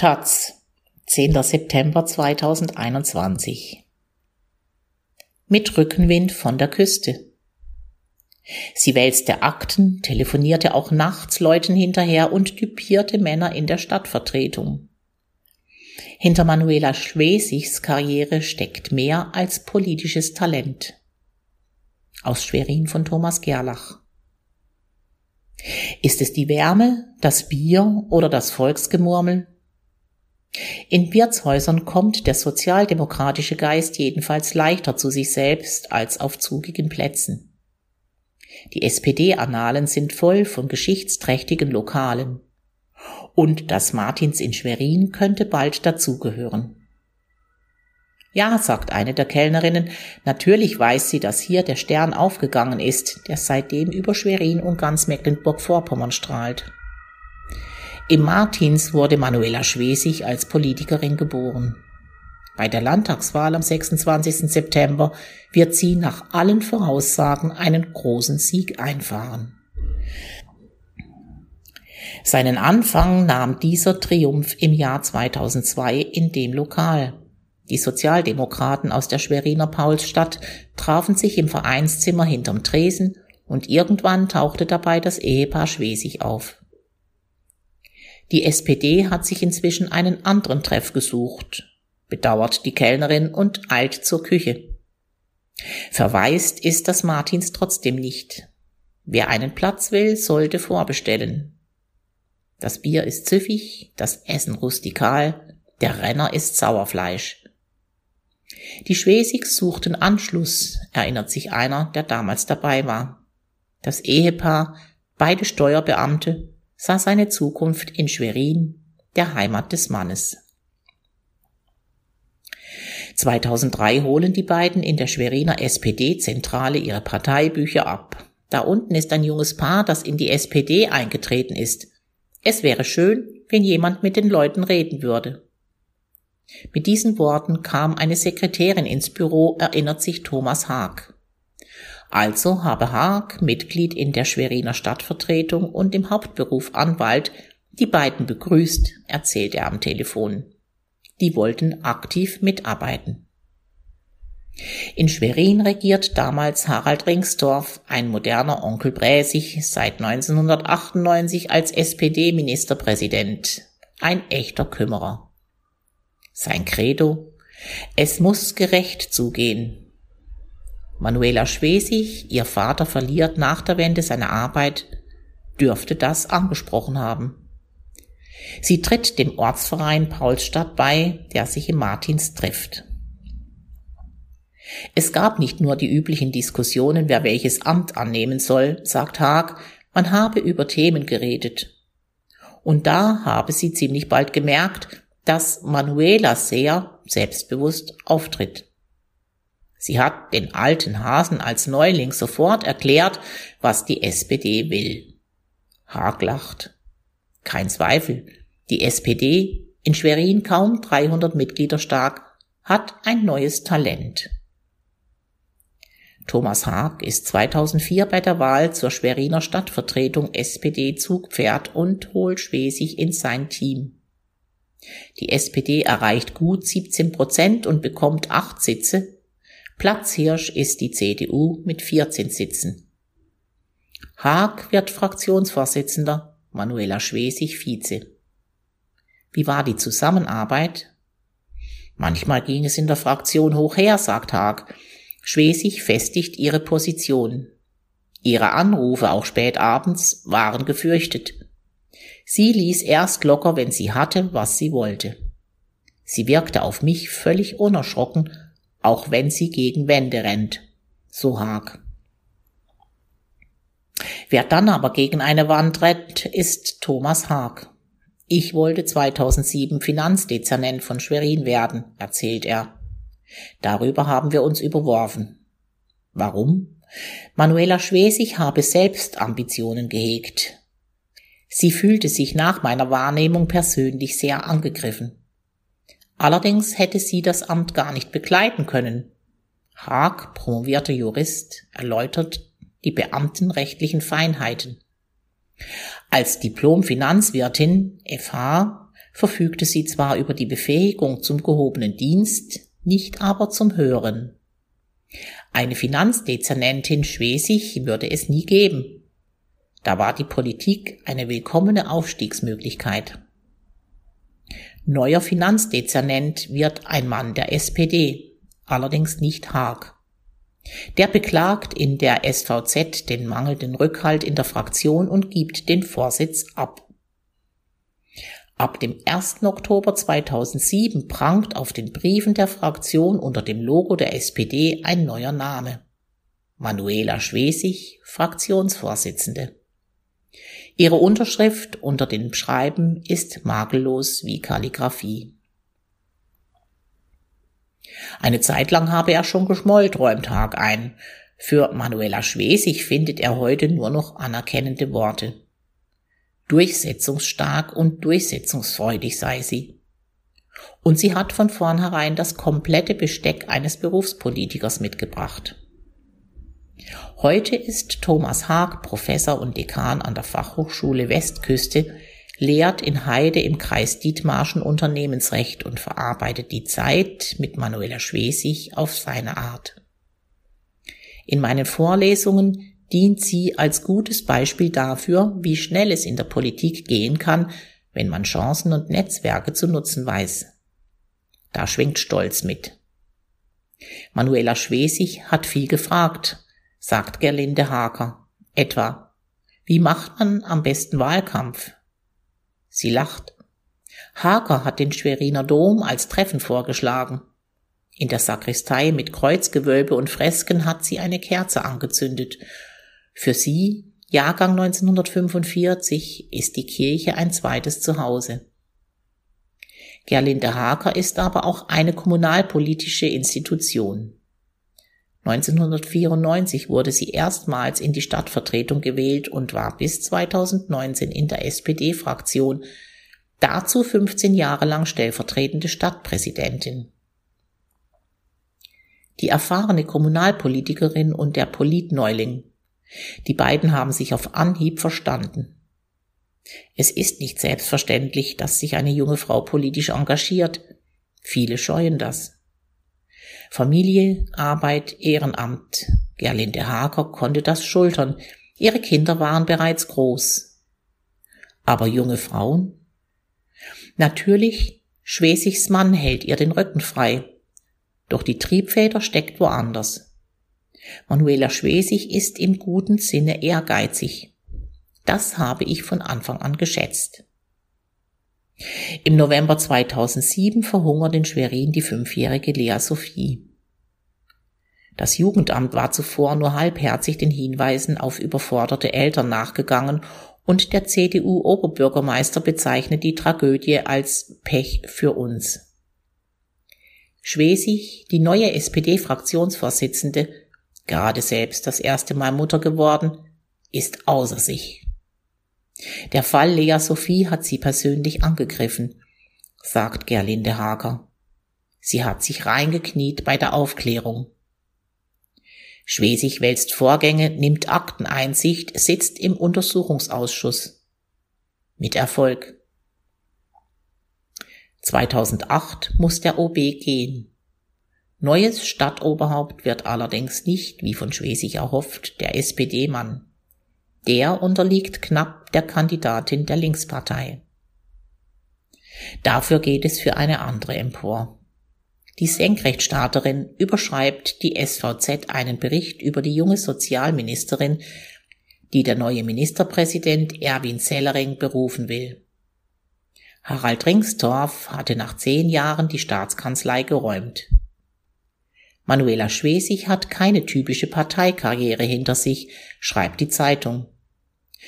Taz, 10. September 2021. Mit Rückenwind von der Küste. Sie wälzte Akten, telefonierte auch nachts Leuten hinterher und typierte Männer in der Stadtvertretung. Hinter Manuela Schwesigs Karriere steckt mehr als politisches Talent. Aus Schwerin von Thomas Gerlach. Ist es die Wärme, das Bier oder das Volksgemurmel? In Wirtshäusern kommt der sozialdemokratische Geist jedenfalls leichter zu sich selbst als auf zugigen Plätzen. Die SPD-Annalen sind voll von geschichtsträchtigen Lokalen. Und das Martins in Schwerin könnte bald dazugehören. Ja, sagt eine der Kellnerinnen, natürlich weiß sie, dass hier der Stern aufgegangen ist, der seitdem über Schwerin und ganz Mecklenburg-Vorpommern strahlt. Im Martins wurde Manuela Schwesig als Politikerin geboren. Bei der Landtagswahl am 26. September wird sie nach allen Voraussagen einen großen Sieg einfahren. Seinen Anfang nahm dieser Triumph im Jahr 2002 in dem Lokal. Die Sozialdemokraten aus der Schweriner Paulsstadt trafen sich im Vereinszimmer hinterm Tresen und irgendwann tauchte dabei das Ehepaar Schwesig auf. Die SPD hat sich inzwischen einen anderen Treff gesucht, bedauert die Kellnerin und eilt zur Küche. Verwaist ist das Martins trotzdem nicht. Wer einen Platz will, sollte vorbestellen. Das Bier ist süffig, das Essen rustikal, der Renner ist Sauerfleisch. Die Schwesigs suchten Anschluss, erinnert sich einer, der damals dabei war. Das Ehepaar, beide Steuerbeamte, sah seine Zukunft in Schwerin, der Heimat des Mannes. 2003 holen die beiden in der Schweriner SPD-Zentrale ihre Parteibücher ab. Da unten ist ein junges Paar, das in die SPD eingetreten ist. Es wäre schön, wenn jemand mit den Leuten reden würde. Mit diesen Worten kam eine Sekretärin ins Büro, erinnert sich Thomas Haag. Also habe Haag, Mitglied in der Schweriner Stadtvertretung und im Hauptberuf Anwalt, die beiden begrüßt, erzählt er am Telefon. Die wollten aktiv mitarbeiten. In Schwerin regiert damals Harald Ringsdorf, ein moderner Onkel Bräsig, seit 1998 als SPD-Ministerpräsident. Ein echter Kümmerer. Sein Credo? Es muss gerecht zugehen. Manuela Schwesig, ihr Vater verliert nach der Wende seine Arbeit, dürfte das angesprochen haben. Sie tritt dem Ortsverein Paulsstadt bei, der sich im Martins trifft. Es gab nicht nur die üblichen Diskussionen, wer welches Amt annehmen soll, sagt Haag, man habe über Themen geredet. Und da habe sie ziemlich bald gemerkt, dass Manuela sehr selbstbewusst auftritt. Sie hat den alten Hasen als Neuling sofort erklärt, was die SPD will. Haag lacht. Kein Zweifel, die SPD, in Schwerin kaum 300 Mitglieder stark, hat ein neues Talent. Thomas Haag ist 2004 bei der Wahl zur Schweriner Stadtvertretung SPD Zugpferd und holt Schwesig in sein Team. Die SPD erreicht gut 17 Prozent und bekommt acht Sitze, Platzhirsch ist die CDU mit 14 Sitzen. Haag wird Fraktionsvorsitzender, Manuela Schwesig Vize. Wie war die Zusammenarbeit? Manchmal ging es in der Fraktion hoch her, sagt Haag. Schwesig festigt ihre Position. Ihre Anrufe, auch spät abends, waren gefürchtet. Sie ließ erst locker, wenn sie hatte, was sie wollte. Sie wirkte auf mich völlig unerschrocken auch wenn sie gegen Wände rennt. So Haag. Wer dann aber gegen eine Wand rennt, ist Thomas Haag. Ich wollte 2007 Finanzdezernent von Schwerin werden, erzählt er. Darüber haben wir uns überworfen. Warum? Manuela Schwesig habe selbst Ambitionen gehegt. Sie fühlte sich nach meiner Wahrnehmung persönlich sehr angegriffen. Allerdings hätte sie das Amt gar nicht begleiten können. Haag, promovierter Jurist, erläutert die beamtenrechtlichen Feinheiten. Als Diplom-Finanzwirtin FH verfügte sie zwar über die Befähigung zum gehobenen Dienst, nicht aber zum Hören. Eine Finanzdezernentin Schwesig würde es nie geben. Da war die Politik eine willkommene Aufstiegsmöglichkeit. Neuer Finanzdezernent wird ein Mann der SPD, allerdings nicht Haag. Der beklagt in der SVZ den mangelnden Rückhalt in der Fraktion und gibt den Vorsitz ab. Ab dem 1. Oktober 2007 prangt auf den Briefen der Fraktion unter dem Logo der SPD ein neuer Name. Manuela Schwesig, Fraktionsvorsitzende. Ihre Unterschrift unter dem Schreiben ist makellos wie Kalligraphie. Eine Zeit lang habe er schon geschmollt, räumt Haag ein. Für Manuela Schwesig findet er heute nur noch anerkennende Worte. Durchsetzungsstark und durchsetzungsfreudig sei sie. Und sie hat von vornherein das komplette Besteck eines Berufspolitikers mitgebracht. Heute ist Thomas Haag Professor und Dekan an der Fachhochschule Westküste, lehrt in Heide im Kreis Dietmarschen Unternehmensrecht und verarbeitet die Zeit mit Manuela Schwesig auf seine Art. In meinen Vorlesungen dient sie als gutes Beispiel dafür, wie schnell es in der Politik gehen kann, wenn man Chancen und Netzwerke zu nutzen weiß. Da schwingt Stolz mit. Manuela Schwesig hat viel gefragt, sagt Gerlinde Haker. Etwa, wie macht man am besten Wahlkampf? Sie lacht. Haker hat den Schweriner Dom als Treffen vorgeschlagen. In der Sakristei mit Kreuzgewölbe und Fresken hat sie eine Kerze angezündet für sie, Jahrgang 1945, ist die Kirche ein zweites Zuhause. Gerlinde Haker ist aber auch eine kommunalpolitische Institution. 1994 wurde sie erstmals in die Stadtvertretung gewählt und war bis 2019 in der SPD-Fraktion, dazu 15 Jahre lang stellvertretende Stadtpräsidentin. Die erfahrene Kommunalpolitikerin und der Politneuling die beiden haben sich auf Anhieb verstanden. Es ist nicht selbstverständlich, dass sich eine junge Frau politisch engagiert. Viele scheuen das. Familie, Arbeit, Ehrenamt. Gerlinde Hager konnte das schultern. Ihre Kinder waren bereits groß. Aber junge Frauen? Natürlich, Schwesigs Mann hält ihr den Rücken frei. Doch die Triebfeder steckt woanders. Manuela Schwesig ist im guten Sinne ehrgeizig. Das habe ich von Anfang an geschätzt. Im November 2007 verhungert in Schwerin die fünfjährige Lea Sophie. Das Jugendamt war zuvor nur halbherzig den Hinweisen auf überforderte Eltern nachgegangen und der CDU-Oberbürgermeister bezeichnet die Tragödie als Pech für uns. Schwesig, die neue SPD-Fraktionsvorsitzende, gerade selbst das erste Mal Mutter geworden, ist außer sich. Der Fall Lea Sophie hat sie persönlich angegriffen, sagt Gerlinde Hager. Sie hat sich reingekniet bei der Aufklärung. Schwesig wälzt Vorgänge, nimmt Akteneinsicht, sitzt im Untersuchungsausschuss. Mit Erfolg. 2008 muss der OB gehen. Neues Stadtoberhaupt wird allerdings nicht, wie von Schwesig erhofft, der SPD-Mann. Der unterliegt knapp der Kandidatin der Linkspartei. Dafür geht es für eine andere empor. Die Senkrechtstarterin überschreibt die SVZ einen Bericht über die junge Sozialministerin, die der neue Ministerpräsident Erwin Sellering berufen will. Harald Ringstorff hatte nach zehn Jahren die Staatskanzlei geräumt. Manuela Schwesig hat keine typische Parteikarriere hinter sich, schreibt die Zeitung.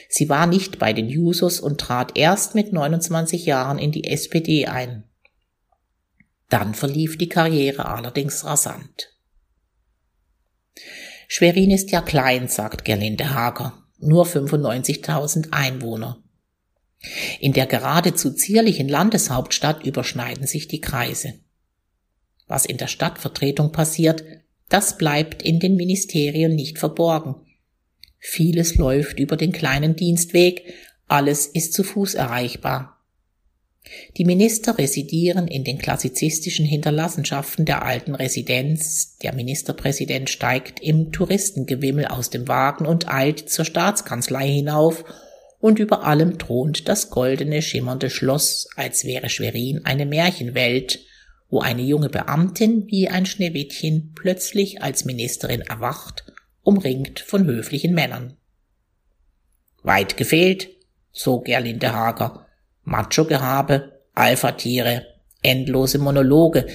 Sie war nicht bei den Jusos und trat erst mit 29 Jahren in die SPD ein. Dann verlief die Karriere allerdings rasant. Schwerin ist ja klein, sagt Gerlinde Hager, nur 95.000 Einwohner. In der geradezu zierlichen Landeshauptstadt überschneiden sich die Kreise. Was in der Stadtvertretung passiert, das bleibt in den Ministerien nicht verborgen. Vieles läuft über den kleinen Dienstweg, alles ist zu Fuß erreichbar. Die Minister residieren in den klassizistischen Hinterlassenschaften der alten Residenz, der Ministerpräsident steigt im Touristengewimmel aus dem Wagen und eilt zur Staatskanzlei hinauf, und über allem thront das goldene, schimmernde Schloss, als wäre Schwerin eine Märchenwelt, wo eine junge Beamtin wie ein Schneewittchen plötzlich als Ministerin erwacht, umringt von höflichen Männern. Weit gefehlt, zog Gerlinde Hager, Macho-Gehabe, Alpha-Tiere, endlose Monologe,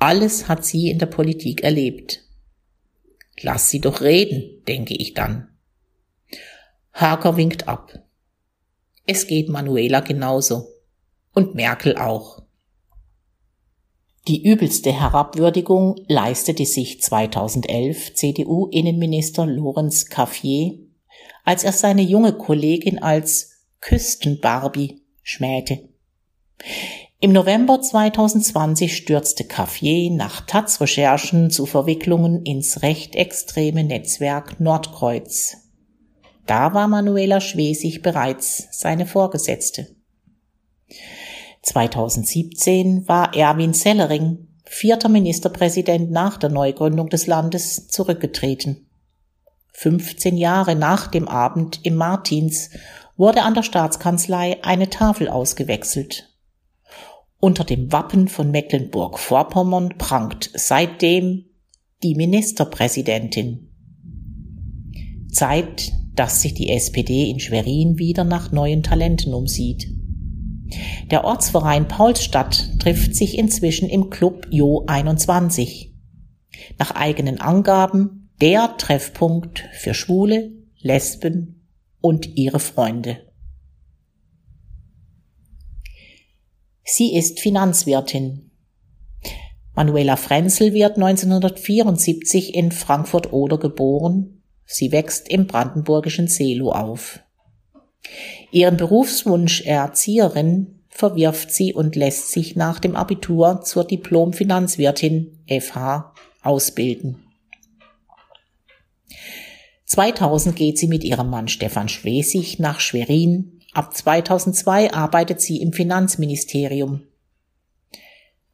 alles hat sie in der Politik erlebt. Lass sie doch reden, denke ich dann. Hager winkt ab. Es geht Manuela genauso. Und Merkel auch. Die übelste Herabwürdigung leistete sich 2011 CDU-Innenminister Lorenz Caffier, als er seine junge Kollegin als Küstenbarbie schmähte. Im November 2020 stürzte Caffier nach Taz-Recherchen zu Verwicklungen ins rechtsextreme Netzwerk Nordkreuz. Da war Manuela Schwesig bereits seine Vorgesetzte. 2017 war Erwin Sellering, vierter Ministerpräsident nach der Neugründung des Landes, zurückgetreten. 15 Jahre nach dem Abend im Martins wurde an der Staatskanzlei eine Tafel ausgewechselt. Unter dem Wappen von Mecklenburg-Vorpommern prangt seitdem die Ministerpräsidentin. Zeit, dass sich die SPD in Schwerin wieder nach neuen Talenten umsieht. Der Ortsverein Paulsstadt trifft sich inzwischen im Club Jo 21. Nach eigenen Angaben der Treffpunkt für Schwule, Lesben und ihre Freunde. Sie ist Finanzwirtin. Manuela Frenzel wird 1974 in Frankfurt-Oder geboren. Sie wächst im brandenburgischen Seelow auf. Ihren Berufswunsch Erzieherin verwirft sie und lässt sich nach dem Abitur zur Diplom-Finanzwirtin FH ausbilden. 2000 geht sie mit ihrem Mann Stefan Schwesig nach Schwerin. Ab 2002 arbeitet sie im Finanzministerium.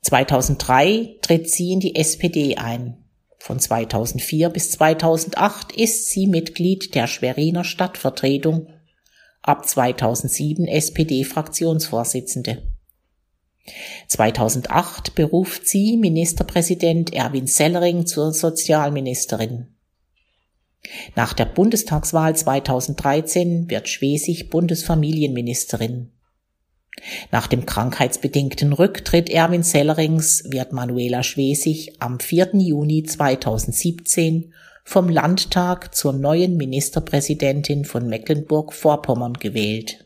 2003 tritt sie in die SPD ein. Von 2004 bis 2008 ist sie Mitglied der Schweriner Stadtvertretung ab 2007 SPD-Fraktionsvorsitzende. 2008 beruft sie Ministerpräsident Erwin Sellering zur Sozialministerin. Nach der Bundestagswahl 2013 wird Schwesig Bundesfamilienministerin. Nach dem krankheitsbedingten Rücktritt Erwin Sellerings wird Manuela Schwesig am 4. Juni 2017 vom Landtag zur neuen Ministerpräsidentin von Mecklenburg-Vorpommern gewählt